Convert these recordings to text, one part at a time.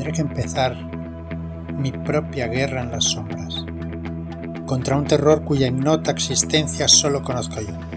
tendré que empezar mi propia guerra en las sombras, contra un terror cuya ignota existencia solo conozco yo.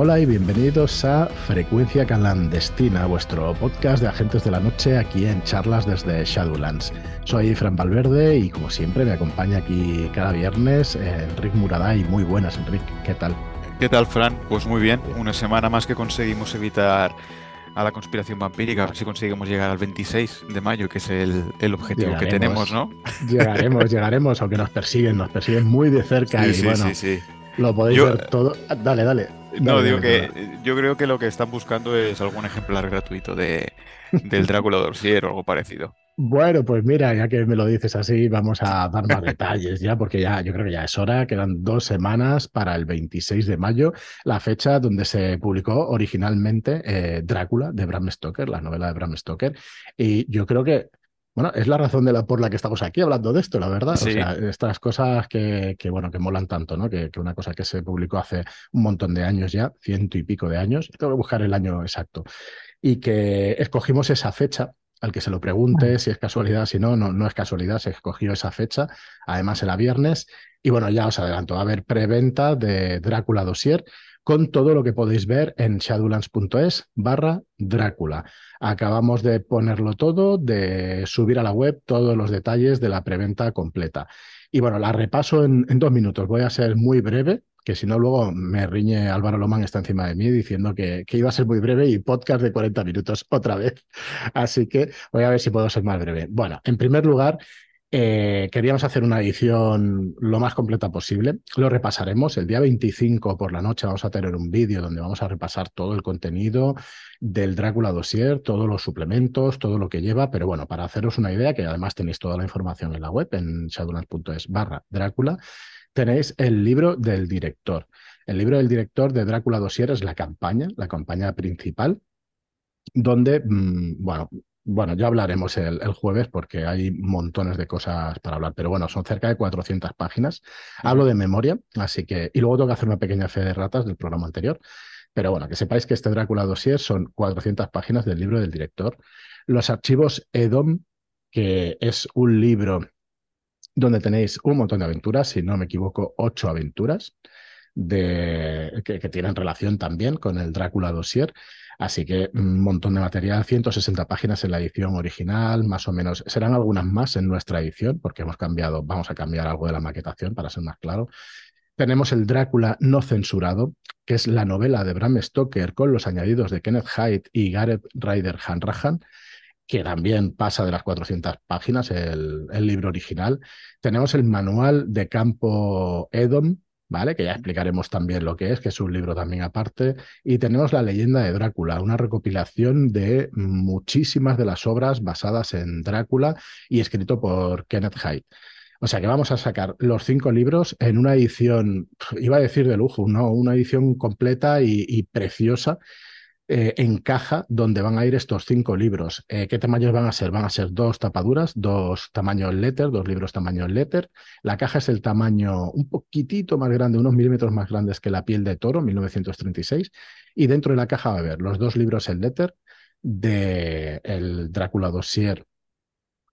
Hola y bienvenidos a Frecuencia Clandestina, vuestro podcast de agentes de la noche aquí en charlas desde Shadowlands. Soy Fran Valverde y como siempre me acompaña aquí cada viernes Enric Muraday. Muy buenas, Enric, ¿qué tal? ¿Qué tal, Fran? Pues muy bien, una semana más que conseguimos evitar a la conspiración vampírica, a ver si conseguimos llegar al 26 de mayo, que es el, objetivo que tenemos, ¿no? Llegaremos, llegaremos, aunque nos persiguen, nos persiguen muy de cerca y bueno, lo podéis ver todo. Dale, dale. No, digo que yo creo que lo que están buscando es algún ejemplar gratuito de, del Drácula Dorsier o algo parecido. Bueno, pues mira, ya que me lo dices así, vamos a dar más detalles ya, porque ya yo creo que ya es hora, quedan dos semanas para el 26 de mayo, la fecha donde se publicó originalmente eh, Drácula de Bram Stoker, la novela de Bram Stoker, y yo creo que bueno, es la razón de la, por la que estamos aquí hablando de esto, la verdad. O sea, estas cosas que, que, bueno, que molan tanto, ¿no? Que, que, una cosa que se publicó hace un montón de años ya, ciento y pico de años, tengo que buscar el año exacto, y que escogimos esa fecha al que se lo pregunte si es casualidad, si no, no, no es casualidad, se escogió esa fecha, además era viernes, y bueno, ya os adelanto, va a haber preventa de Drácula Dossier, con todo lo que podéis ver en shadowlands.es barra Drácula. Acabamos de ponerlo todo, de subir a la web todos los detalles de la preventa completa. Y bueno, la repaso en, dos minutos. Voy a ser muy breve, que si no luego me riñe Álvaro Lomán, está encima de mí diciendo que, que, iba a ser muy breve y podcast de 40 minutos otra vez. Así que voy a ver si puedo ser más breve. Bueno, en primer lugar, eh, queríamos hacer una edición lo más completa posible. Lo repasaremos. El día 25 por la noche vamos a tener un vídeo donde vamos a repasar todo el contenido del Drácula Dossier, todos los suplementos, todo lo que lleva. Pero bueno, para haceros una idea, que además tenéis toda la información en la web, en shadowlands.es barra Drácula, tenéis el libro del director. El libro del director de Drácula Dossier es la campaña, la campaña principal, donde, mm, bueno, bueno, ya hablaremos el, jueves porque hay montones de cosas para hablar, pero bueno, son cerca de 400 páginas. Hablo de memoria, así que, y luego tengo que hacer una pequeña fe de ratas del programa anterior. Pero bueno, que sepáis que este Drácula Dossier son 400 páginas del libro del director. Los archivos EDOM, que es un libro donde tenéis un montón de aventuras, si no me equivoco, ocho aventuras de, que, que tienen relación también con el Drácula Dossier. Así que un montón de material, 160 páginas en la edición original, más o menos. Serán algunas más en nuestra edición, porque hemos cambiado, vamos a cambiar algo de la maquetación para ser más claro. Tenemos el Drácula no censurado, que es la novela de Bram Stoker con los añadidos de Kenneth Hyde y Gareth Ryder Hanrahan, que también pasa de las 400 páginas, el libro original. Tenemos el manual de campo Edom, ¿vale? Que ya explicaremos también lo que es, que es un libro también aparte. Y tenemos La leyenda de Drácula, una recopilación de muchísimas de las obras basadas en Drácula y escrito por Kenneth Hyde. O sea que vamos a sacar los cinco libros en una edición, iba a decir de lujo, ¿no? Una edición completa y preciosa eh, en caja donde van a ir estos cinco libros. Eh, ¿Qué tamaños van a ser? Van a ser dos tapaduras, dos tamaños letter, dos libros tamaño letter. La caja es el tamaño un poquitito más grande, unos milímetros más grandes que la piel de toro, 1936. Y dentro de la caja va a haber los dos libros en letter de el Drácula Dossier,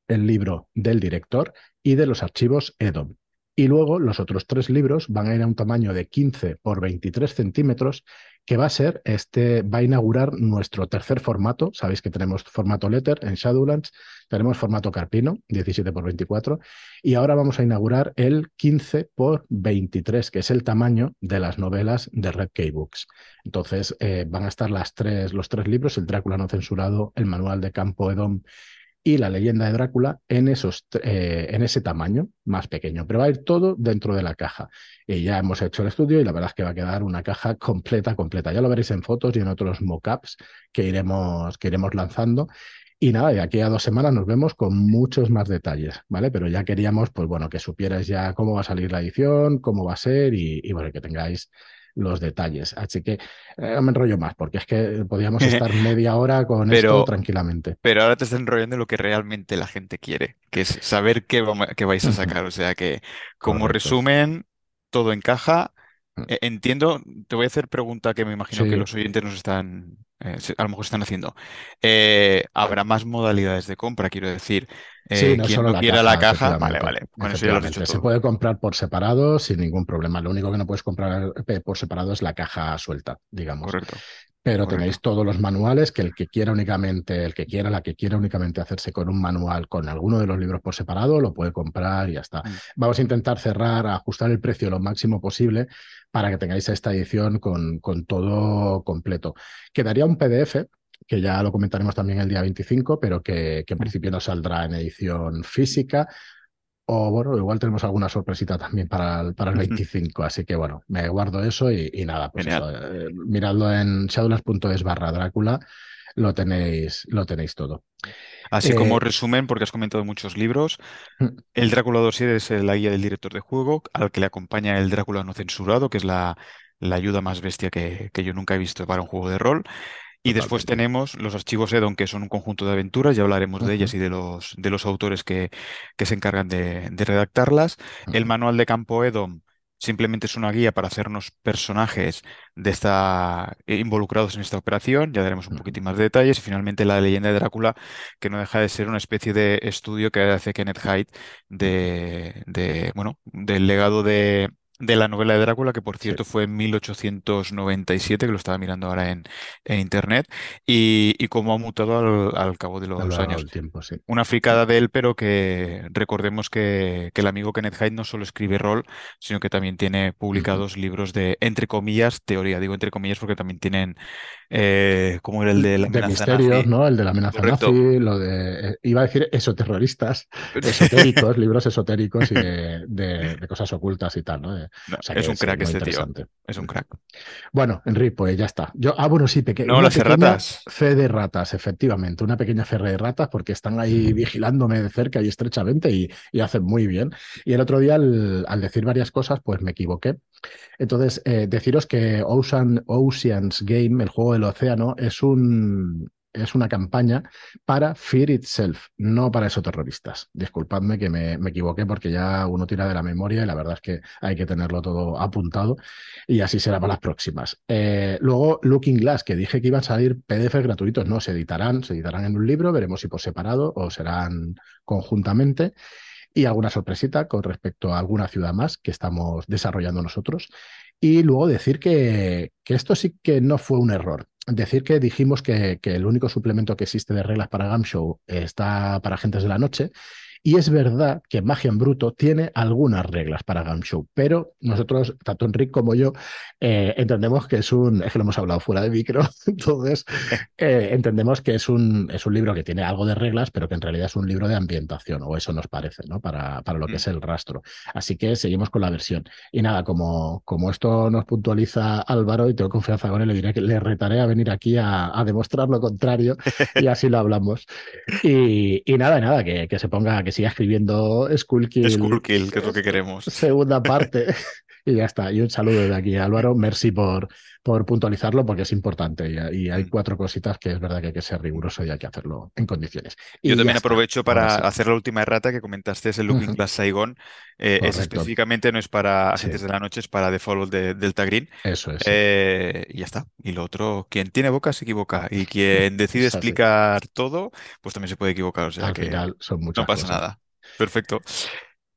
el libro del director y de los archivos EDOM. Y luego los otros tres libros van a ir a un tamaño de 15 por 23 centímetros, que va a ser, este, va a inaugurar nuestro tercer formato. Sabéis que tenemos formato letter en Shadowlands, tenemos formato carpino, 17 por 24, y ahora vamos a inaugurar el 15 por 23, que es el tamaño de las novelas de Red Key Books. Entonces eh, van a estar las tres, los tres libros, el Drácula no censurado, el manual de Campo Edom y la leyenda de Drácula en, esos, eh, en ese tamaño más pequeño. Pero va a ir todo dentro de la caja. Y ya hemos hecho el estudio y la verdad es que va a quedar una caja completa, completa. Ya lo veréis en fotos y en otros mockups que iremos, que iremos lanzando. Y nada, de aquí a dos semanas nos vemos con muchos más detalles, ¿vale? Pero ya queríamos, pues bueno, que supierais ya cómo va a salir la edición, cómo va a ser y, y bueno, que tengáis los detalles. Así que eh, me enrollo más, porque es que podríamos estar media hora con esto tranquilamente. Pero ahora te estás enrollando lo que realmente la gente quiere, que es saber qué, vais a sacar. O sea que, como resumen, todo encaja. Mm. E, entiendo, te voy a hacer pregunta que me imagino que los oyentes nos están eh, a lo mejor están haciendo. Eh, habrá más modalidades de compra, quiero decir. Eh, quien no quiera la caja, vale, vale. Con eso ya lo dicho Se puede comprar por separado sin ningún problema. Lo único que no puedes comprar por separado es la caja suelta, digamos. Correcto. Pero tenéis todos los manuales que el que quiera únicamente, el que quiera, la que quiera únicamente hacerse con un manual con alguno de los libros por separado, lo puede comprar y ya está. Mm. Vamos a intentar cerrar, ajustar el precio lo máximo posible para que tengáis esta edición con, con todo completo. Quedaría un PDF que ya lo comentaremos también el día 25, pero que, que en principio no saldrá en edición física. O bueno, igual tenemos alguna sorpresita también para el, para el 25, así que bueno, me guardo eso y, nada, pues eh, miradlo en shadowlands.es barra Drácula, lo tenéis, lo tenéis todo. Así como eh, resumen, porque has comentado muchos libros, mm. el Drácula Dossier es la guía del director de juego, al que le acompaña el Drácula no censurado, que es la, la ayuda más bestia que, que, yo nunca he visto para un juego de rol. Y después tenemos los archivos EDON, que son un conjunto de aventuras, ya hablaremos de ellas y de los, de los autores que, que se encargan de, redactarlas. El manual de campo EDON simplemente es una guía para hacernos personajes de esta, eh, involucrados en esta operación, ya daremos un poquitín más de detalles. Y finalmente la leyenda de Drácula, que no deja de ser una especie de estudio que hace Kenneth Hyde de, de bueno, del legado de, de la novela de Drácula, que por cierto fue en 1897, que lo estaba mirando ahora en, en internet, y, y, cómo ha mutado al, cabo de los años. Tiempo, sí. Una fricada de él, pero que recordemos que, que, el amigo Kenneth Hyde no solo escribe rol, sino que también tiene publicados libros de, entre comillas, teoría. Digo entre comillas porque también tienen, eh, como era el de la amenaza misterios, ¿no? El de la amenaza nazi, lo de, eh, iba a decir esoterroristas, esotéricos, libros esotéricos y de, de, cosas ocultas y tal, ¿no? Es un crack este tío. Es un crack. Bueno, Enrique, pues ya está. Yo, ah, bueno, sí, pequeño. No, las ratas. Fe de ratas, efectivamente. Una pequeña fe de ratas porque están ahí vigilándome de cerca y estrechamente y, hacen muy bien. Y el otro día, al, decir varias cosas, pues me equivoqué. Entonces, eh, deciros que Ocean, Oceans Game, el juego del océano, es un, es una campaña para Fear Itself, no para esos terroristas. Disculpadme que me, equivoqué porque ya uno tira de la memoria y la verdad es que hay que tenerlo todo apuntado y así será para las próximas. Eh, luego, Looking Glass, que dije que iban a salir PDFs gratuitos, no, se editarán, se editarán en un libro, veremos si por separado o serán conjuntamente y alguna sorpresita con respecto a alguna ciudad más que estamos desarrollando nosotros. Y luego decir que, que esto sí que no fue un error decir que dijimos que, que, el único suplemento que existe de reglas para Gamshow está para agentes de la noche y es verdad que Magia en Bruto tiene algunas reglas para Game Show, pero nosotros, tanto Enrique como yo, eh, entendemos que es un, es que lo hemos hablado fuera de micro, entonces eh, entendemos que es un, es un libro que tiene algo de reglas, pero que en realidad es un libro de ambientación, o eso nos parece, ¿no? Para, para lo que mm. es el rastro. Así que seguimos con la versión. Y nada, como, como esto nos puntualiza Álvaro y tengo confianza con él, le diré que le retaré a venir aquí a, demostrar lo contrario y así lo hablamos. Y, y nada, nada, que, que se ponga, que siga escribiendo Skullkill. Skullkill, que es lo que queremos. Segunda parte. y ya está. Y un saludo de aquí, Álvaro. Merci por, por puntualizarlo porque es importante. Y, hay mm. cuatro cositas que es verdad que hay que ser riguroso y hay que hacerlo en condiciones. Yo también aprovecho para hacer la última errata que comentaste, es el Looking Glass Saigon. Eh, es específicamente no es para Agentes de la Noche, es para Default de Delta Green. Eso es. Eh, y ya está. Y lo otro, quien tiene boca se equivoca. Y quien decide explicar todo, pues también se puede equivocar. O sea que son muchas no pasa nada. Perfecto.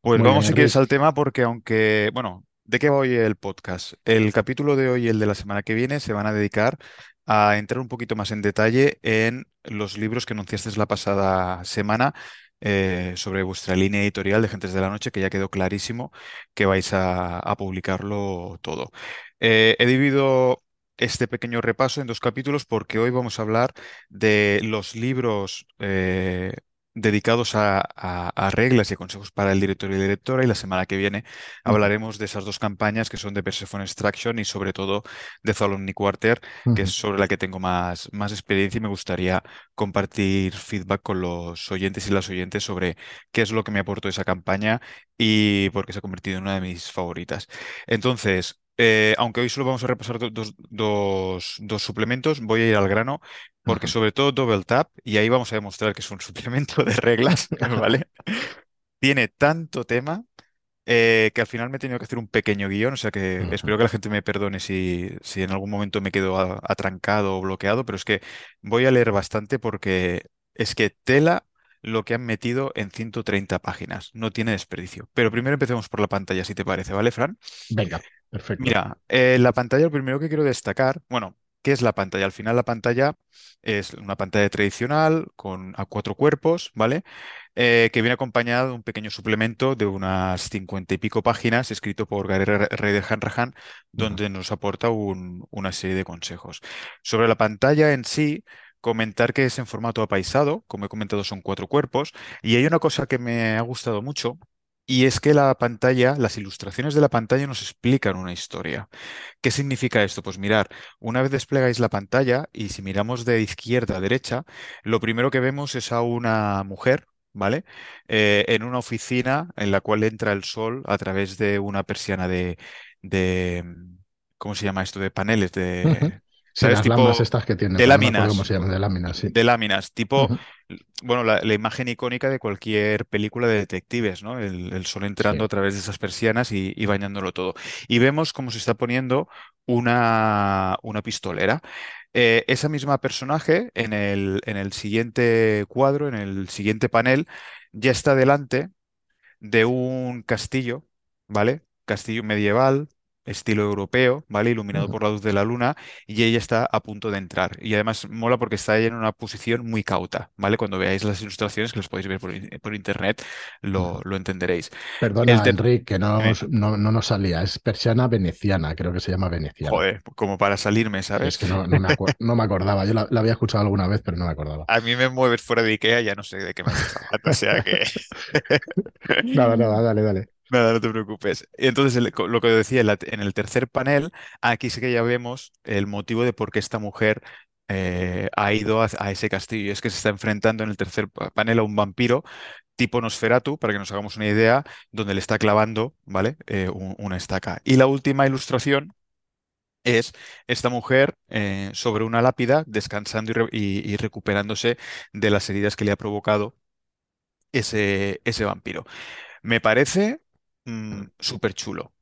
Pues vamos si quieres al tema porque aunque, bueno, ¿de qué va hoy el podcast? El capítulo de hoy y el de la semana que viene se van a dedicar a entrar un poquito más en detalle en los libros que anunciaste la pasada semana eh, sobre vuestra línea editorial de Gentes de la Noche, que ya quedó clarísimo que vais a, publicarlo todo. Eh, he dividido este pequeño repaso en dos capítulos porque hoy vamos a hablar de los libros eh, dedicados a, reglas y consejos para el director y la directora y la semana que viene hablaremos de esas dos campañas que son de Persephone Extraction y sobre todo de Zalomni Quarter, que es sobre la que tengo más, más experiencia y me gustaría compartir feedback con los oyentes y las oyentes sobre qué es lo que me aportó esa campaña y por qué se ha convertido en una de mis favoritas. Entonces, eh, aunque hoy solo vamos a repasar dos, dos, dos, suplementos, voy a ir al grano, porque sobre todo Double Tap, y ahí vamos a demostrar que es un suplemento de reglas, ¿vale? Tiene tanto tema eh, que al final me he tenido que hacer un pequeño guion, o sea que espero que la gente me perdone si, si en algún momento me quedo atrancado o bloqueado, pero es que voy a leer bastante porque es que tela lo que han metido en 130 páginas. No tiene desperdicio. Pero primero empecemos por la pantalla, si te parece, ¿vale, Fran? Venga, perfecto. Mira, eh, la pantalla, lo primero que quiero destacar, bueno, ¿qué es la pantalla? Al final la pantalla es una pantalla tradicional con a cuatro cuerpos, ¿vale? Eh, que viene acompañada de un pequeño suplemento de unas cincuenta y pico páginas escrito por Gary Reyder Hanrahan, donde nos aporta una serie de consejos. Sobre la pantalla en sí, comentar que es en formato apaisado, como he comentado son cuatro cuerpos, y hay una cosa que me ha gustado mucho, y es que la pantalla, las ilustraciones de la pantalla nos explican una historia. ¿Qué significa esto? Pues mirar, una vez desplegáis la pantalla y si miramos de izquierda a derecha, lo primero que vemos es a una mujer, ¿vale? Eh, en una oficina en la cual entra el sol a través de una persiana de, de ¿cómo se llama esto? De paneles, de... ¿Sabes? las estas que tienen. De láminas. ¿Cómo se llaman? De láminas, sí. De láminas, tipo, bueno, la, imagen icónica de cualquier película de detectives, ¿no? El, sol entrando a través de esas persianas y, bañándolo todo. Y vemos cómo se está poniendo una, una pistolera. Eh, esa misma personaje en el, en el siguiente cuadro, en el siguiente panel, ya está delante de un castillo, ¿vale? Castillo medieval, estilo europeo, ¿vale? Iluminado por la luz de la luna y ella está a punto de entrar. Y además mola porque está en una posición muy cauta, ¿vale? Cuando veáis las ilustraciones, que las podéis ver por, internet, lo, entenderéis. Perdona, Enrique, que no, no, nos salía. Es persiana veneciana, creo que se llama veneciana. Joder, como para salirme, ¿sabes? Es que no, me, acordaba. Yo la, había escuchado alguna vez, pero no me acordaba. A mí me mueves fuera de Ikea, ya no sé de qué me estás hablando, o sea que... nada, nada, dale, dale. Nada, no te preocupes. Entonces, lo que decía en el tercer panel, aquí sí que ya vemos el motivo de por qué esta mujer eh, ha ido a, ese castillo. Es que se está enfrentando en el tercer panel a un vampiro tipo Nosferatu, para que nos hagamos una idea, donde le está clavando, ¿vale? Eh, una estaca. Y la última ilustración es esta mujer eh, sobre una lápida descansando y, recuperándose de las heridas que le ha provocado ese, ese vampiro. Me parece Mm, súper chulo.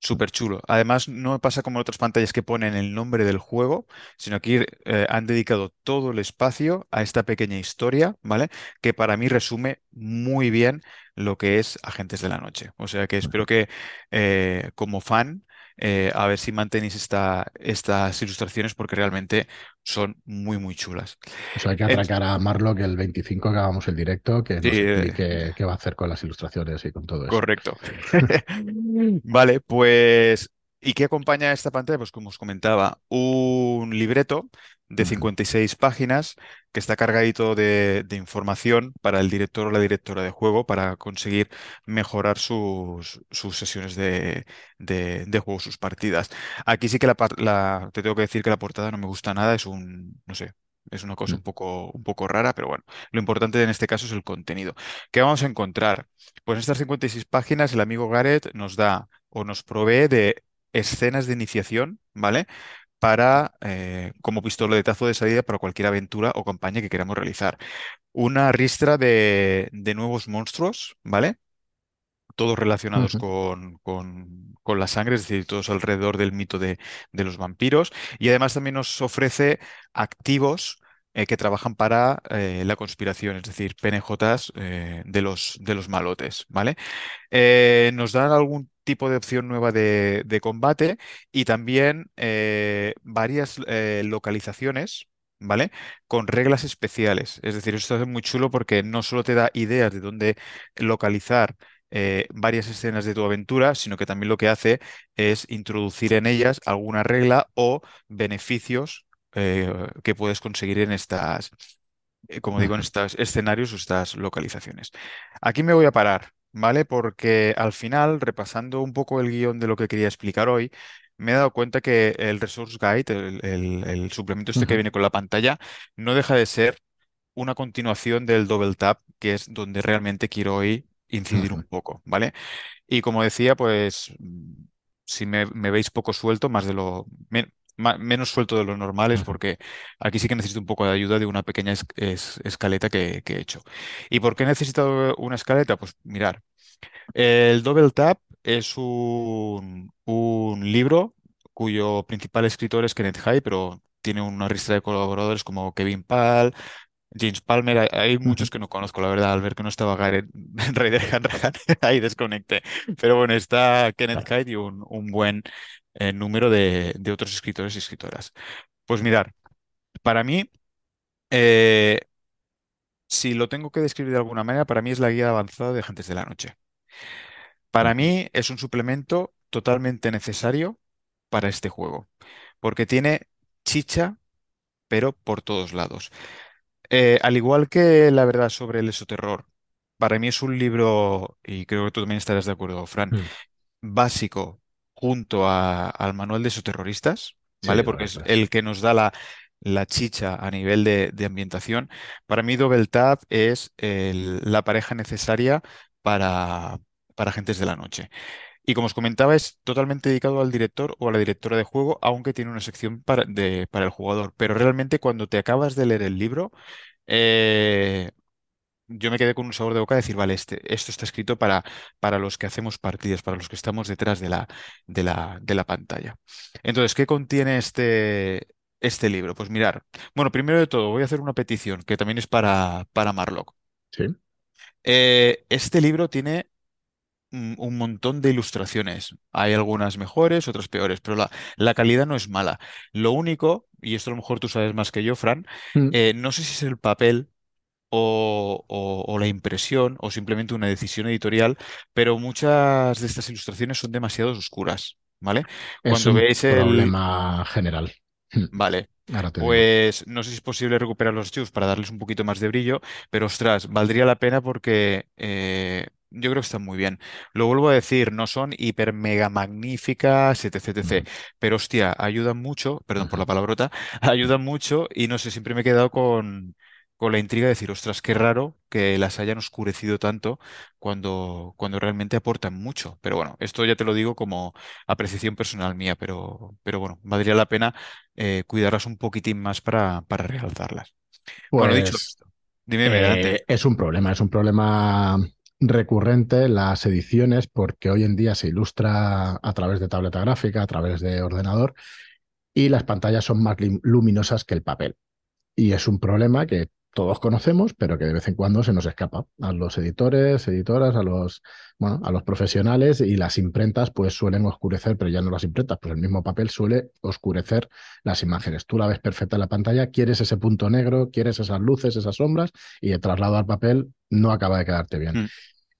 Súper chulo. Además, no pasa como en otras pantallas que ponen el nombre del juego, sino aquí eh, han dedicado todo el espacio a esta pequeña historia, ¿vale? Que para mí resume muy bien lo que es Agentes de la Noche. O sea que espero que eh, como fan eh, a ver si mantenéis esta, estas ilustraciones porque realmente son muy, muy chulas. Hay que atracar a Marlock el 25 que hagamos el directo, que nos explique qué va a hacer con las ilustraciones y con todo eso. Correcto. vale, pues ¿Y qué acompaña a esta pantalla? Pues como os comentaba, un libreto de 56 páginas que está cargadito de, información para el director o la directora de juego para conseguir mejorar sus, sesiones de, juego, sus partidas. Aquí sí que la, te tengo que decir que la portada no me gusta nada, es un, no sé, es una cosa mm. un poco, un poco rara, pero bueno, lo importante en este caso es el contenido. ¿Qué vamos a encontrar? Pues en estas 56 páginas el amigo Gareth nos da o nos provee de escenas de iniciación, ¿vale? Para, eh, como pistoletazo de salida para cualquier aventura o campaña que queramos realizar. Una ristra de, nuevos monstruos, ¿vale? Todos relacionados con, con, la sangre, es decir, todos alrededor del mito de, los vampiros. Y además también nos ofrece activos eh, que trabajan para eh, la conspiración, es decir, PNJs de, los, de los malotes, ¿vale? nos dan algún tipo de opción nueva de, combate y también eh, varias eh, localizaciones. ¿Vale? Con reglas especiales. Es decir, esto es muy chulo porque no solo te da ideas de dónde localizar eh, varias escenas de tu aventura, sino que también lo que hace es introducir en ellas alguna regla o beneficios que puedes conseguir en estas, como digo, en estos escenarios o estas localizaciones. Aquí me voy a parar. ¿Vale? Porque al final, repasando un poco el guion de lo que quería explicar hoy, me he dado cuenta que el Resource Guide, el, suplemento este que viene con la pantalla, no deja de ser una continuación del Double Tap, que es donde realmente quiero hoy incidir un poco, ¿vale? Y como decía, pues si me, veis poco suelto, más de lo menos suelto de lo normal es porque aquí sí que necesito un poco de ayuda de una pequeña escaleta que, he hecho. ¿Y por qué he necesitado una escaleta? Pues mirar, el Double Tap es un, un libro cuyo principal escritor es Kenneth High, pero tiene una lista de colaboradores como Kevin Pal, James Palmer, hay, muchos que no conozco, la verdad, al ver que no estaba Gareth Raider Hanrahan, ahí desconecté. Pero bueno, está Kenneth Hyde y un, buen eh, número de, otros escritores y escritoras. Pues mirar, para mí, eh, si lo tengo que describir de alguna manera, para mí es la guía avanzada de Agentes de la Noche. Para mí es un suplemento totalmente necesario para este juego, porque tiene chicha, pero por todos lados. Eh, al igual que la verdad sobre el esoterror, para mí es un libro, y creo que tú también estarás de acuerdo, Fran, mm. básico junto al manual de esoterroristas, ¿vale? Porque es el que nos da la, la chicha a nivel de, ambientación. Para mí, Double Tap es la pareja necesaria para, para Agentes de la Noche. Y como os comentaba, es totalmente dedicado al director o a la directora de juego, aunque tiene una sección para, para el jugador. Pero realmente cuando te acabas de leer el libro, eh, yo me quedé con un sabor de boca de decir, vale, este, esto está escrito para, para los que hacemos partidas, para los que estamos detrás de la, de la, de la pantalla. Entonces, ¿qué contiene este, este libro? Pues mirar, bueno, primero de todo, voy a hacer una petición que también es para, para Marlock. Sí. Eh, este libro tiene un montón de ilustraciones. Hay algunas mejores, otras peores, pero la, la, calidad no es mala. Lo único, y esto a lo mejor tú sabes más que yo, Fran, mm. eh, no sé si es el papel o, la impresión o simplemente una decisión editorial, pero muchas de estas ilustraciones son demasiado oscuras, ¿vale? Cuando un veis el problema general. Vale. Pues no sé si es posible recuperar los archivos para darles un poquito más de brillo, pero ostras, valdría la pena porque eh, yo creo que están muy bien. Lo vuelvo a decir, no son hiper mega magníficas, etc, etc. Pero hostia, ayudan mucho, perdón por la palabrota, ayudan mucho y no sé, siempre me he quedado con, con la intriga de decir, ostras, qué raro que las hayan oscurecido tanto cuando, cuando realmente aportan mucho. Pero bueno, esto ya te lo digo como apreciación personal mía, pero, pero bueno, valdría la pena eh, cuidarlas un poquitín más para, para realzarlas. bueno, dicho pues, esto, dime, eh, Es un problema, es un problema recurrente las ediciones porque hoy en día se ilustra a través de tableta gráfica, a través de ordenador y las pantallas son más luminosas que el papel. Y es un problema que todos conocemos, pero que de vez en cuando se nos escapa a los editores, editoras, a los, bueno, a los profesionales y las imprentas pues suelen oscurecer, pero ya no las imprentas, pues el mismo papel suele oscurecer las imágenes. Tú la ves perfecta en la pantalla, quieres ese punto negro, quieres esas luces, esas sombras y de traslado al papel no acaba de quedarte bien. Mm.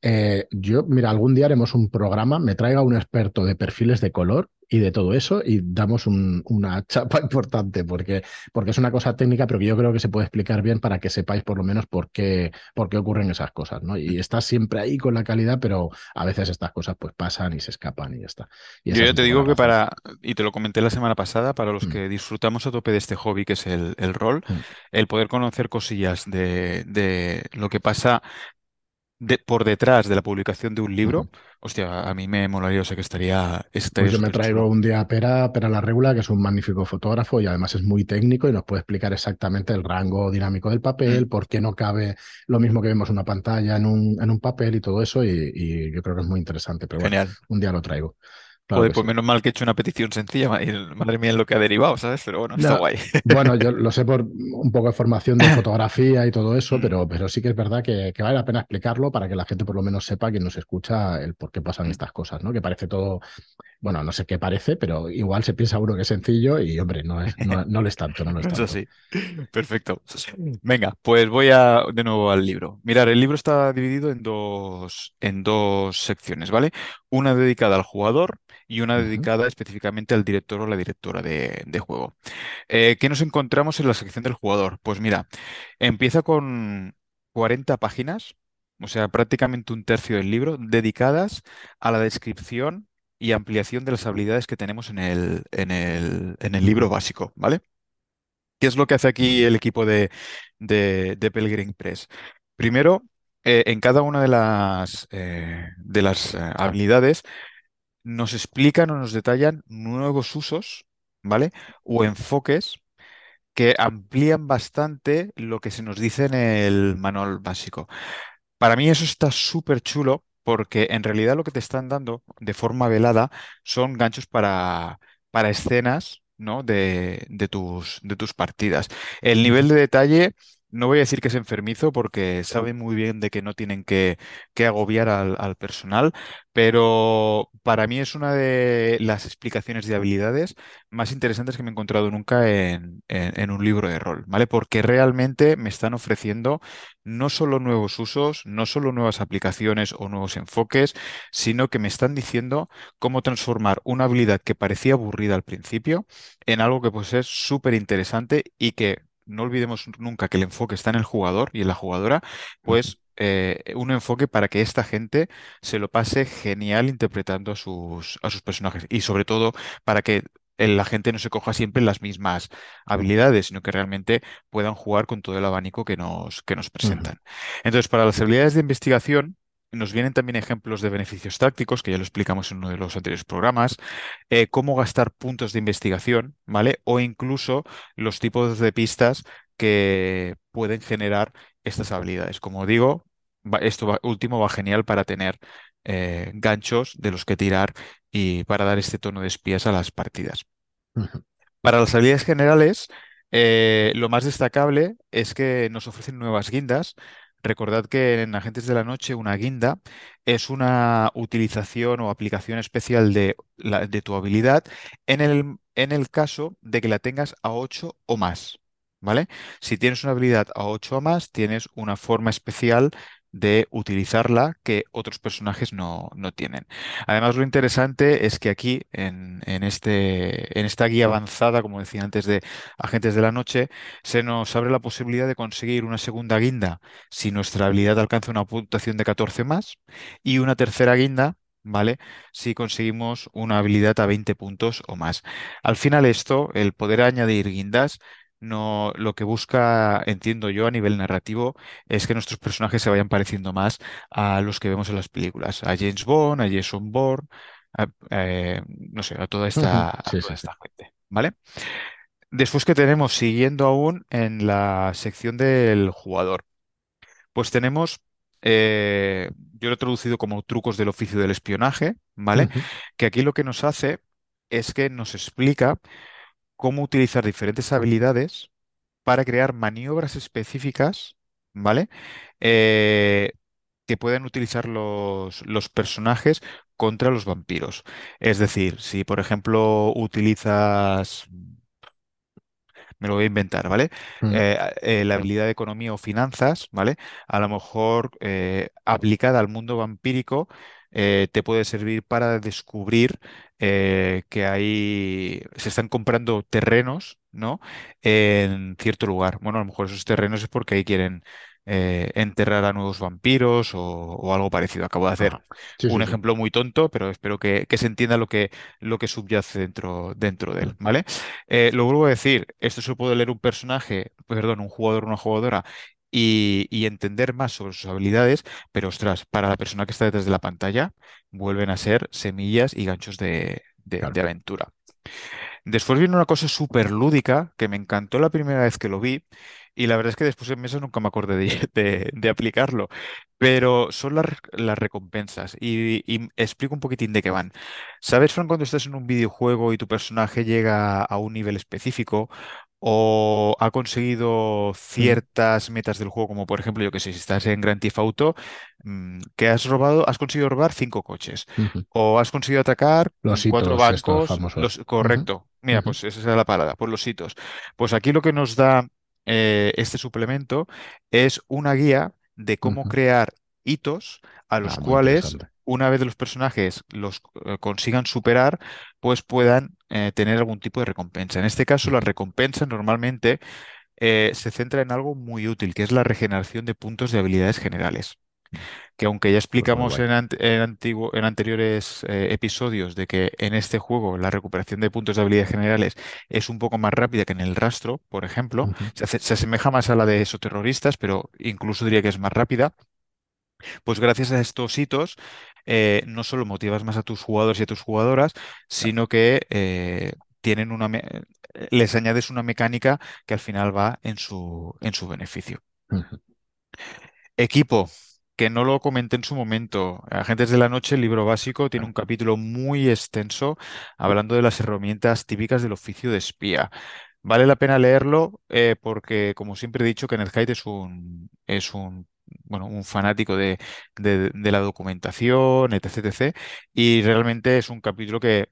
Eh, yo, mira, algún día haremos un programa, me traiga un experto de perfiles de color y de todo eso y damos una chapa importante porque, porque es una cosa técnica, pero que yo creo que se puede explicar bien para que sepáis por lo menos por qué, por qué ocurren esas cosas, ¿no? Y estás siempre ahí con la calidad, pero a veces estas cosas pues pasan y se escapan y ya está. yo ya te digo que para, y te lo comenté la semana pasada, para los mm. que disfrutamos a tope de este hobby que es el, el rol, mm. el poder conocer cosillas de, de lo que pasa por detrás de la publicación de un libro, hostia, a mí me molaría, o sea que estaría... pues yo me traigo un día a Pera, Pera La Regula, que es un magnífico fotógrafo y además es muy técnico y nos puede explicar exactamente el rango dinámico del papel, mm. por qué no cabe lo mismo que vemos una pantalla en un, en un papel y todo eso y, yo creo que es muy interesante, pero bueno, un día lo traigo pues menos mal que he hecho una petición sencilla, madre mía, en lo que ha derivado, ¿sabes? Pero bueno, está guay. Bueno, yo lo sé por un poco de formación de fotografía y todo eso, mm. pero, pero sí que es verdad que, vale la pena explicarlo para que la gente por lo menos sepa, que nos escucha, el por qué pasan mm. estas cosas, ¿no? Que parece todo, bueno, no sé qué parece, pero igual se piensa uno que es sencillo y, hombre, no, es, no, no lo es tanto, no lo es tanto. Eso sí, perfecto. Venga, pues voy a, de nuevo al libro. Mirar, el libro está dividido en dos, en dos secciones, ¿vale? Una dedicada al jugador y una dedicada específicamente al director o la directora de, juego. Eh, ¿Qué nos encontramos en la sección del jugador? Pues mira, empieza con 40 páginas, o sea, prácticamente un tercio del libro, dedicadas a la descripción y ampliación de las habilidades que tenemos en el, en el, en el libro básico, ¿vale? ¿Qué es lo que hace aquí el equipo de, de, Pelgrim Press? Primero, eh, en cada una de las, eh, de las habilidades nos explican o nos detallan nuevos usos, ¿vale? O enfoques que amplían bastante lo que se nos dice en el manual básico. Para mí eso está súper chulo porque en realidad lo que te están dando de forma velada son ganchos para, para escenas, ¿no? de, de tus, de tus partidas. El nivel de detalle no voy a decir que es enfermizo porque saben muy bien de que no tienen que, que agobiar al, al personal, pero para mí es una de las explicaciones de habilidades más interesantes que me he encontrado nunca en, en- en un libro de rol, ¿vale? Porque realmente me están ofreciendo no solo nuevos usos, no solo nuevas aplicaciones o nuevos enfoques, sino que me están diciendo cómo transformar una habilidad que parecía aburrida al principio en algo que puede ser súper interesante y que no olvidemos nunca que el enfoque está en el jugador y en la jugadora, pues eh, un enfoque para que esta gente se lo pase genial interpretando a sus, a sus personajes y sobre todo para que la gente no se coja siempre las mismas habilidades, sino que realmente puedan jugar con todo el abanico que nos, que nos presentan. Entonces, para las habilidades de investigación, nos vienen también ejemplos de beneficios tácticos, que ya lo explicamos en uno de los anteriores programas, eh, cómo gastar puntos de investigación, ¿vale? O incluso los tipos de pistas que pueden generar estas habilidades. Como digo, va- esto va- último va genial para tener eh, ganchos de los que tirar y para dar este tono de espías a las partidas. Para las habilidades generales, eh, lo más destacable es que nos ofrecen nuevas guindas. Recordad que en Agentes de la Noche una guinda es una utilización o aplicación especial de, tu habilidad en el, en el caso de que la tengas a 8 o más. ¿Vale? Si tienes una habilidad a 8 o más, tienes una forma especial de utilizarla que otros personajes no, no tienen. Además, lo interesante es que aquí, en, en este, en esta guía avanzada, como decía antes, de Agentes de la Noche, se nos abre la posibilidad de conseguir una segunda guinda si nuestra habilidad alcanza una puntuación de 14 más y una tercera guinda, ¿vale? Si conseguimos una habilidad a 20 puntos o más. Al final esto, el poder añadir guindas, No, lo que busca, entiendo yo, a nivel narrativo, es que nuestros personajes se vayan pareciendo más a los que vemos en las películas, a James Bond, a Jason Bourne, a, eh, no sé, a toda esta, a Sí, toda sí, sí. esta gente, ¿vale? Después que tenemos, siguiendo aún en la sección del jugador, pues tenemos, eh, yo lo he traducido como trucos del oficio del espionaje, ¿vale? Que aquí lo que nos hace es que nos explica cómo utilizar diferentes habilidades para crear maniobras específicas, ¿vale? Eh, que pueden utilizar los, los personajes contra los vampiros. Es decir, si por ejemplo utilizas me lo voy a inventar, ¿vale? ujú, Eh, eh, la habilidad de economía o finanzas, ¿vale? A lo mejor aplicada al mundo vampírico, eh, te puede servir para descubrir eh, que hay, se están comprando terrenos, ¿no? En cierto lugar. Bueno, a lo mejor esos terrenos es porque ahí quieren eh, enterrar a nuevos vampiros o, o algo parecido. Acabo de hacer. Sí, un sí, sí. ejemplo muy tonto, pero espero que, que se entienda lo que, lo que subyace dentro, dentro de él, ¿vale? Eh, lo vuelvo a decir, esto se puede leer un personaje, perdón, un jugador o una jugadora y, y entender más sobre sus habilidades, pero ostras, para la persona que está detrás de la pantalla, vuelven a ser semillas y ganchos de, de- Claro. de aventura. Después viene una cosa súper lúdica que me encantó la primera vez que lo vi y la verdad es que después en mesa nunca me acordé de, de- de aplicarlo, pero son las, las recompensas y, y explico un poquitín de qué van. ¿Sabes, Fran, cuando estás en un videojuego y tu personaje llega a un nivel específico o ha conseguido ciertas metas del juego, como por ejemplo, yo que sé, si estás en Grand Theft Auto, mm, que has robado, has conseguido robar cinco coches o has conseguido atacar mm, Los cuatro bancos, correcto. Mira, pues esa es la parada, por los hitos. Pues aquí lo que nos da eh, este suplemento es una guía de cómo crear hitos a los Ah, cuales. Una vez los personajes los eh, consigan superar, pues puedan eh, tener algún tipo de recompensa. En este caso, la recompensa normalmente eh, se centra en algo muy útil, que es la regeneración de puntos de habilidades generales que aunque ya Pues explicamos en, ant- en antiguo- en anteriores episodios de que en este juego la recuperación de puntos de habilidades generales es un poco más rápida que en el rastro, por ejemplo, Ujú, se, hace- se asemeja más a la de esos terroristas, pero incluso diría que es más rápida, pues gracias a estos hitos eh, no solo motivas más a tus jugadores y a tus jugadoras, sino que eh, tienen una les añades una mecánica que al final va en su, en su beneficio. Equipo, que no lo comenté en su momento. Agentes de la Noche, el libro básico, tiene un capítulo muy extenso hablando de las herramientas típicas del oficio de espía. Vale la pena leerlo eh, porque, como siempre he dicho, Kenneth Haidt es un, es un, bueno, un fanático de, de, la documentación, etc, etc. Y realmente es un capítulo que,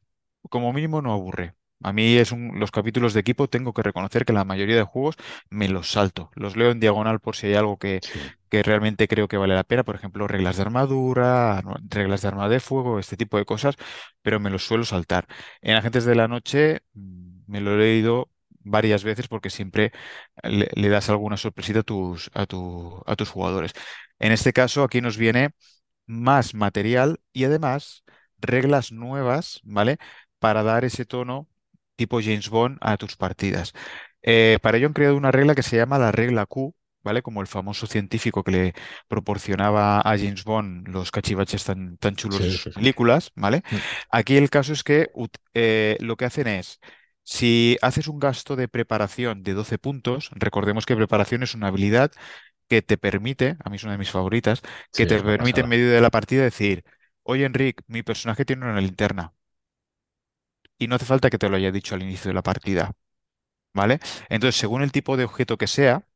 como mínimo, no aburre. A mí es un, los capítulos de equipo tengo que reconocer que la mayoría de juegos me los salto. Los leo en diagonal por si hay algo que, que realmente creo que vale la pena. Por ejemplo, reglas de armadura, reglas de arma de fuego, este tipo de cosas, pero me los suelo saltar. En Agentes de la Noche mm, me lo he leído varias veces porque siempre le, das alguna sorpresita a tus, a, a tus jugadores. En este caso, aquí nos viene más material y además reglas nuevas, ¿vale? Para dar ese tono tipo James Bond a tus partidas. Eh, para ello han creado una regla que se llama la regla Q, ¿vale? Como el famoso científico que le proporcionaba a James Bond los cachivaches tan, tan chulos de sus películas, ¿vale? Mm. Aquí el caso es que eh, lo que hacen es si haces un gasto de preparación de 12 puntos, recordemos que preparación es una habilidad que te permite, a mí es una de mis favoritas, que te permite en medio de la partida decir, oye Enric, mi personaje tiene una linterna. Y no hace falta que te lo haya dicho al inicio de la partida. ¿Vale? Entonces, según el tipo de objeto que sea,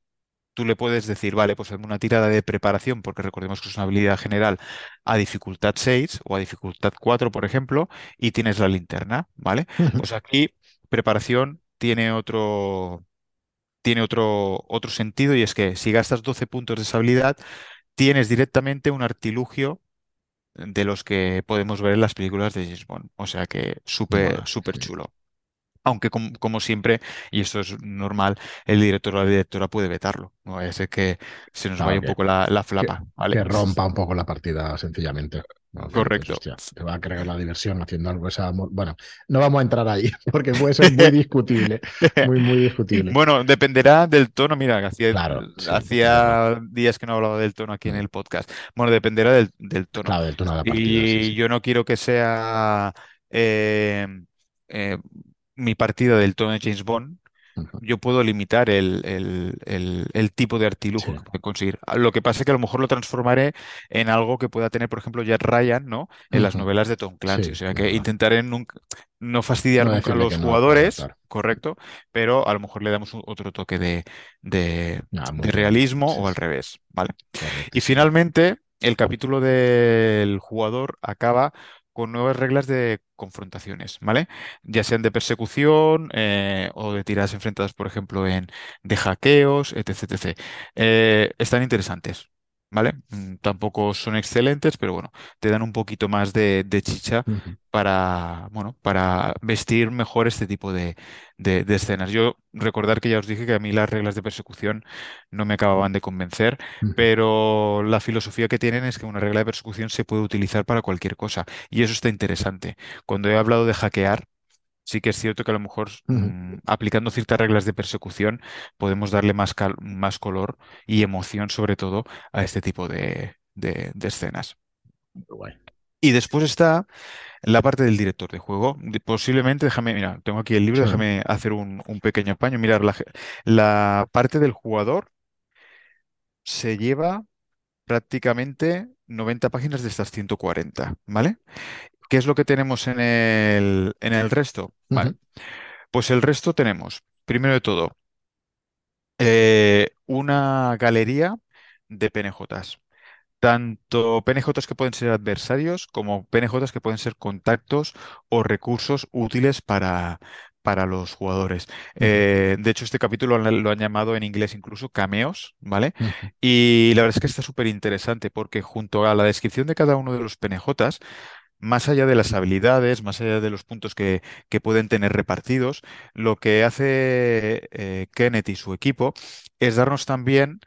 tú le puedes decir, vale, pues hazme una tirada de preparación, porque recordemos que es una habilidad general a dificultad 6 o a dificultad 4, por ejemplo, y tienes la linterna, ¿vale? Pues aquí preparación tiene otro, tiene otro, otro sentido y es que si gastas 12 puntos de esa habilidad, tienes directamente un artilugio de los que podemos ver en las películas de James Bond. O sea que súper, súper chulo. Aunque como, siempre, y esto es normal, el director o la directora puede vetarlo. No vaya a ser que se nos vaya un poco la, flapa. Que, rompa un poco la partida, sencillamente. Correcto. te va a crear la diversión haciendo algo esa. Bueno, no vamos a entrar ahí porque puede ser muy discutible. Muy, muy discutible. bueno, dependerá del tono. Mira, hacía, hacía días que no hablaba del tono aquí en el podcast. Bueno, dependerá del, tono. Claro, del tono de la partida. Y yo no quiero que sea. Eh, eh, mi partida del tono de James Bond, yo puedo limitar el, tipo de artilugio que puedo conseguir. Lo que pasa es que a lo mejor lo transformaré en algo que pueda tener, por ejemplo, Jack Ryan, ¿no? En las novelas de Tom Clancy. o sea que intentaré nunca, no fastidiar nunca a los jugadores, correcto, pero a lo mejor le damos otro toque de, de, ah, realismo o al revés, ¿vale? Y finalmente, el capítulo del jugador acaba con nuevas reglas de confrontaciones, ¿vale? Ya sean de persecución eh, o de tiradas enfrentadas, por ejemplo, en de hackeos, etc. Eh, están interesantes. ¿Vale? Mm, tampoco son excelentes, pero bueno, te dan un poquito más de, chicha para, bueno, para vestir mejor este tipo de, escenas. Yo recordar que ya os dije que a mí las reglas de persecución no me acababan de convencer, pero la filosofía que tienen es que una regla de persecución se puede utilizar para cualquier cosa y eso está interesante. Cuando he hablado de hackear, sí que es cierto que a lo mejor mm, aplicando ciertas reglas de persecución podemos darle más, más color y emoción sobre todo a este tipo de, escenas. Y después está la parte del director de juego. Posiblemente, déjame, mira, tengo aquí el libro, déjame hacer un, pequeño apaño. Mirar, la, la parte del jugador se lleva prácticamente 90 páginas de estas 140, ¿vale? ¿Qué es lo que tenemos en el, en el resto? Vale. Pues el resto tenemos, primero de todo, eh, una galería de PNJs. Tanto PNJs que pueden ser adversarios como PNJs que pueden ser contactos o recursos útiles para, para los jugadores. Eh, de hecho, este capítulo lo han llamado en inglés incluso cameos, ¿vale? Y la verdad es que está súper interesante porque junto a la descripción de cada uno de los PNJs más allá de las habilidades, más allá de los puntos que, pueden tener repartidos, lo que hace eh, Kenneth y su equipo es darnos también,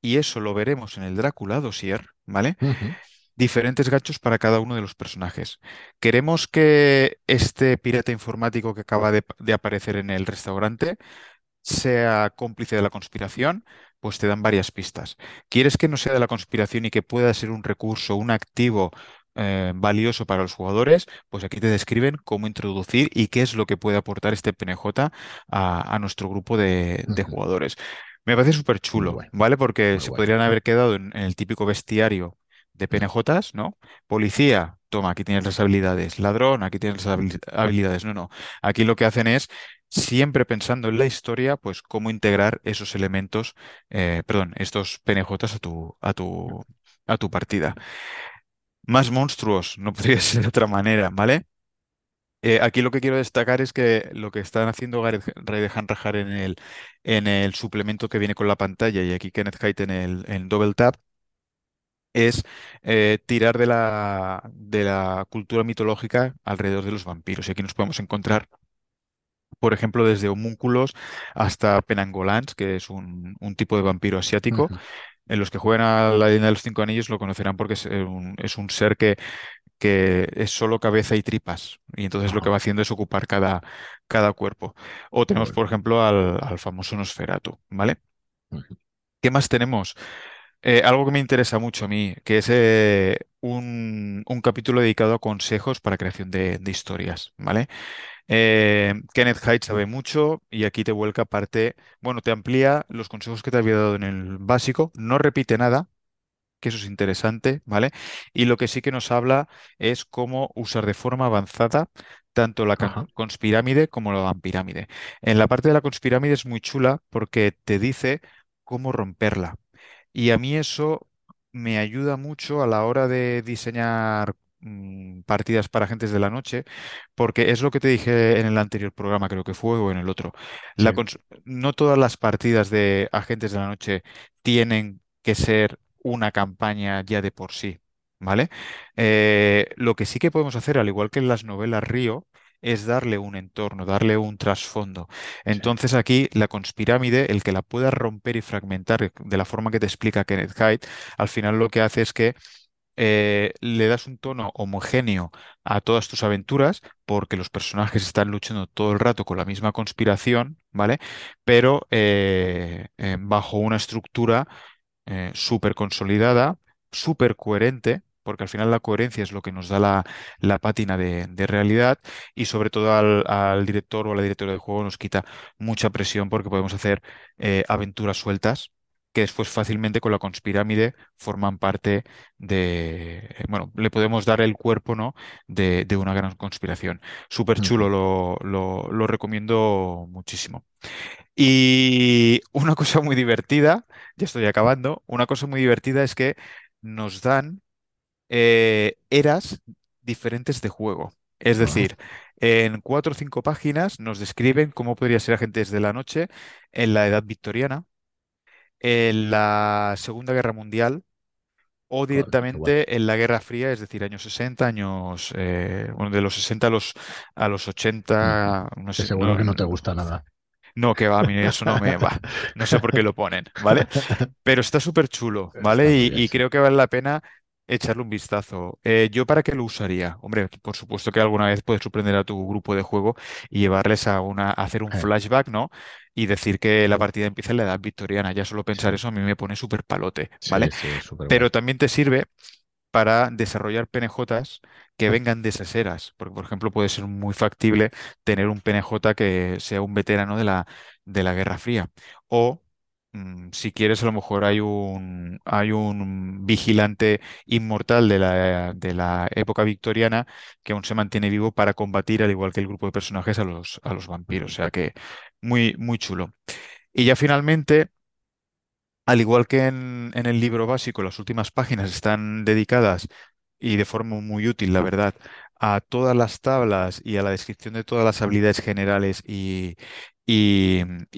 y eso lo veremos en el Drácula Dossier, ¿vale? Diferentes gachos para cada uno de los personajes. Queremos que este pirata informático que acaba de, de aparecer en el restaurante sea cómplice de la conspiración, pues te dan varias pistas. ¿Quieres que no sea de la conspiración y que pueda ser un recurso, un activo eh, valioso para los jugadores, pues aquí te describen cómo introducir y qué es lo que puede aportar este PNJ a, nuestro grupo de, jugadores. Me parece súper chulo, ¿vale? Porque se podrían haber quedado en, el típico bestiario de PNJs, ¿no? Policía, toma, aquí tienes las habilidades. Ladrón, aquí tienes las habilidades. No, no. Aquí lo que hacen es, siempre pensando en la historia, pues cómo integrar esos elementos, eh, perdón, estos PNJs a tu, a tu, a tu partida. Más monstruos, no podría ser de otra manera, ¿vale? Eh, aquí lo que quiero destacar es que lo que están haciendo Gareth Raidehan Rajar en el, en el suplemento que viene con la pantalla y aquí Kenneth Haidt en el en Double Tap es eh, tirar de la, de la cultura mitológica alrededor de los vampiros. Y aquí nos podemos encontrar, por ejemplo, desde homúnculos hasta penangolans, que es un, tipo de vampiro asiático. En los que juegan a la leyenda de los cinco anillos lo conocerán porque es un, es un ser que, que es solo cabeza y tripas. Y entonces lo que va haciendo es ocupar cada, cada cuerpo. O tenemos, por ejemplo, al, famoso Nosferatu, ¿vale? ¿Qué más tenemos? Eh, algo que me interesa mucho a mí, que es eh, un, capítulo dedicado a consejos para creación de, historias, ¿vale? Eh, Kenneth Hyde sabe mucho y aquí te vuelca parte, bueno, te amplía los consejos que te había dado en el básico, no repite nada, que eso es interesante, ¿vale? Y lo que sí que nos habla es cómo usar de forma avanzada tanto la conspirámide como la vampirámide. En la parte de la conspirámide es muy chula porque te dice cómo romperla. Y a mí eso me ayuda mucho a la hora de diseñar partidas para agentes de la noche, porque es lo que te dije en el anterior programa, creo que fue, o en el otro. no todas las partidas de agentes de la noche tienen que ser una campaña ya de por sí, ¿vale? Eh, lo que sí que podemos hacer, al igual que en las novelas Río, es darle un entorno, darle un trasfondo. Entonces aquí la conspirámide, el que la pueda romper y fragmentar de la forma que te explica Kenneth Hyde, al final lo que hace es que eh, le das un tono homogéneo a todas tus aventuras, porque los personajes están luchando todo el rato con la misma conspiración, ¿vale? Pero eh, eh, bajo una estructura súper consolidada, súper coherente, porque al final la coherencia es lo que nos da la, pátina de, realidad y sobre todo al, director o a la directora del juego nos quita mucha presión porque podemos hacer aventuras sueltas que después fácilmente con la conspirámide forman parte de, bueno, le podemos dar el cuerpo, ¿no? De, una gran conspiración. Súper chulo, lo, lo, recomiendo muchísimo. Y una cosa muy divertida, ya estoy acabando, una cosa muy divertida es que nos dan eh, eras diferentes de juego. Es decir, en cuatro o cinco páginas nos describen cómo podría ser agentes de la noche en la edad victoriana, en la Segunda Guerra Mundial o directamente en la Guerra Fría, es decir, años 60, años, eh, bueno, de los 60 a los, a los 80, no sé. seguro que no te gusta nada. No, que va, a mí eso no me va. No sé por qué lo ponen, ¿vale? Pero está súper chulo, ¿vale? y, creo que vale la pena echarle un vistazo. Eh, ¿yo para qué lo usaría? Hombre, por supuesto que alguna vez puedes sorprender a tu grupo de juego y llevarles a, una, hacer un flashback, ¿no? Y decir que la partida empieza en la edad victoriana. Ya solo pensar eso a mí me pone súper palote, ¿vale? Pero también te sirve para desarrollar PNJs que vengan de esas eras. Porque, por ejemplo, puede ser muy factible tener un PNJ que sea un veterano de la, de la Guerra Fría. O si quieres, a lo mejor hay un, hay un vigilante inmortal de la, de la época victoriana que aún se mantiene vivo para combatir, al igual que el grupo de personajes, a los, a los vampiros. O sea que muy, muy chulo. Y ya finalmente, al igual que en, en el libro básico, las últimas páginas están dedicadas y de forma muy útil, la verdad, a todas las tablas y a la descripción de todas las habilidades generales y,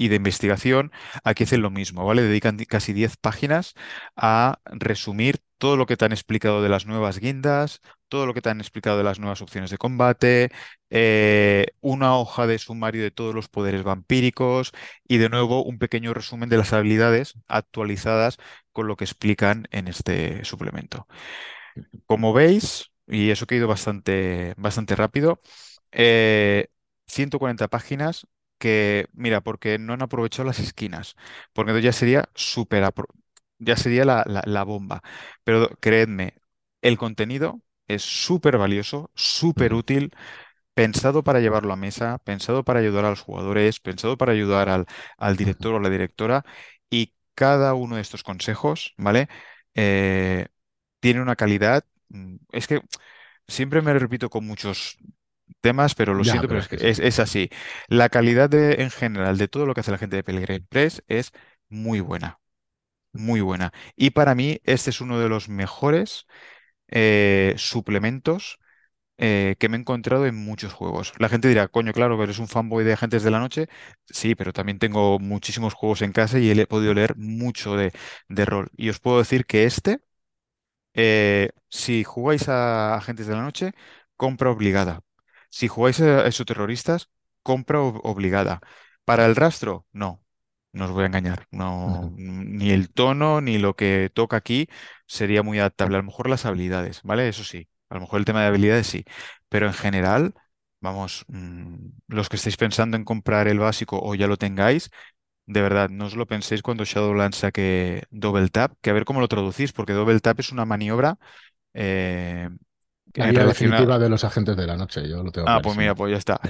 de investigación, aquí hacen lo mismo, ¿vale? Dedican casi 10 páginas a resumir todo lo que te han explicado de las nuevas guindas, todo lo que te han explicado de las nuevas opciones de combate, eh, una hoja de sumario de todos los poderes vampíricos y de nuevo un pequeño resumen de las habilidades actualizadas con lo que explican en este suplemento. Como veis, y eso que ha ido bastante, bastante rápido, 140 eh, páginas que, mira, porque no han aprovechado las esquinas, porque entonces ya sería súper, ya sería la, bomba. Pero creedme, el contenido es súper valioso, súper útil, pensado para llevarlo a mesa, pensado para ayudar a los jugadores, pensado para ayudar al, al director o la directora y cada uno de estos consejos, ¿vale? Eh, tiene una calidad, es que siempre me repito con muchos temas, pero lo siento, pero, es, es, así. La calidad de, en general de todo lo que hace la gente de Pellegrin Press es muy buena, muy buena. Y para mí este es uno de los mejores eh, suplementos eh, que me he encontrado en muchos juegos. La gente dirá, coño, claro, que eres un fanboy de Agentes de la Noche. Sí, pero también tengo muchísimos juegos en casa y he podido leer mucho de, de rol. Y os puedo decir que este, eh, si jugáis a Agentes de la Noche, compra obligada. Si jugáis a esos terroristas, compra obligada. Para el rastro, no. No os voy a engañar. No, ni el tono ni lo que toca aquí sería muy adaptable. A lo mejor las habilidades, ¿vale? Eso sí. A lo mejor el tema de habilidades sí. Pero en general, vamos, mm, los que estáis pensando en comprar el básico o ya lo tengáis, de verdad, no os lo penséis cuando Shadowlands saque Double Tap, que a ver cómo lo traducís, porque Double Tap es una maniobra eh, la guía definitiva de los agentes de la noche, yo lo tengo Ah, pues mira, pues ya está.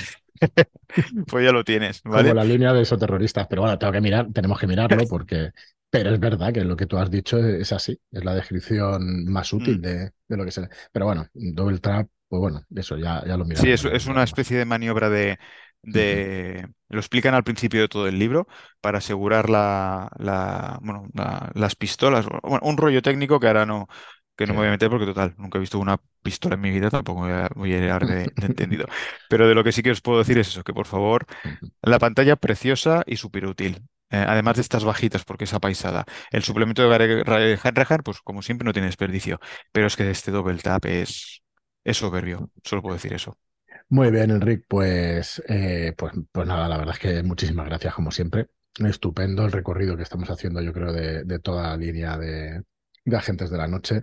pues ya lo tienes, ¿vale? Como la línea de esos terroristas, pero bueno, tengo que mirar, tenemos que mirarlo porque... Pero es verdad que lo que tú has dicho es así, es la descripción más útil mm. de, lo que se... Pero bueno, Double Trap, pues bueno, eso ya, ya lo miramos. Sí, es, una especie de maniobra de, de... Lo explican al principio de todo el libro para asegurar la, la bueno, las pistolas. Bueno, un rollo técnico que ahora no, que no me voy a meter porque total, nunca he visto una pistola en mi vida, tampoco voy a, voy a de, entendido. Pero de lo que sí que os puedo decir es eso, que por favor, la pantalla preciosa y súper útil. Eh, además de estas bajitas, porque es apaisada. El suplemento de Rehan, pues como siempre no tiene desperdicio. Pero es que este double tap es, es soberbio, solo puedo decir eso. Muy bien, Enric, pues, eh, pues, pues nada, la verdad es que muchísimas gracias como siempre. Estupendo el recorrido que estamos haciendo, yo creo, de, de toda la línea de, de Agentes de la Noche.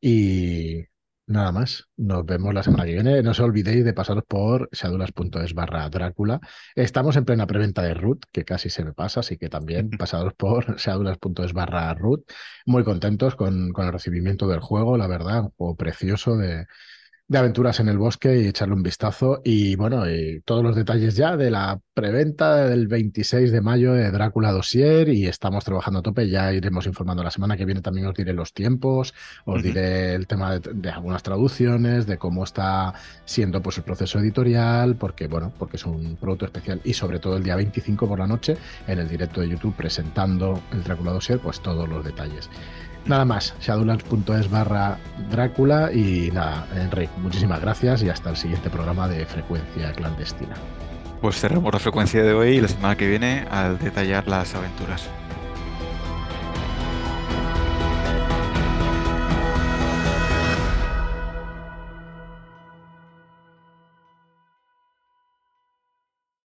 Y nada más. Nos vemos la semana que viene. No os olvidéis de pasaros por shadulas.es barra Drácula. Estamos en plena preventa de Root, que casi se me pasa, así que también pasados por shadulas.es barra Root. Muy contentos con, con el recibimiento del juego, la verdad, un juego precioso de de aventuras en el bosque y echarle un vistazo. Y bueno, y todos los detalles ya de la preventa del 26 de mayo de Drácula Dossier y estamos trabajando a tope. Ya iremos informando la semana que viene. También os diré los tiempos, os diré el tema de, algunas traducciones, de cómo está siendo pues el proceso editorial, porque bueno, porque es un producto especial y sobre todo el día 25 por la noche en el directo de YouTube presentando el Drácula Dossier, pues todos los detalles. Nada más, shadowlands.es barra Drácula y nada, Enrique, muchísimas gracias y hasta el siguiente programa de Frecuencia Clandestina. Pues cerramos la frecuencia de hoy y la semana que viene al detallar las aventuras.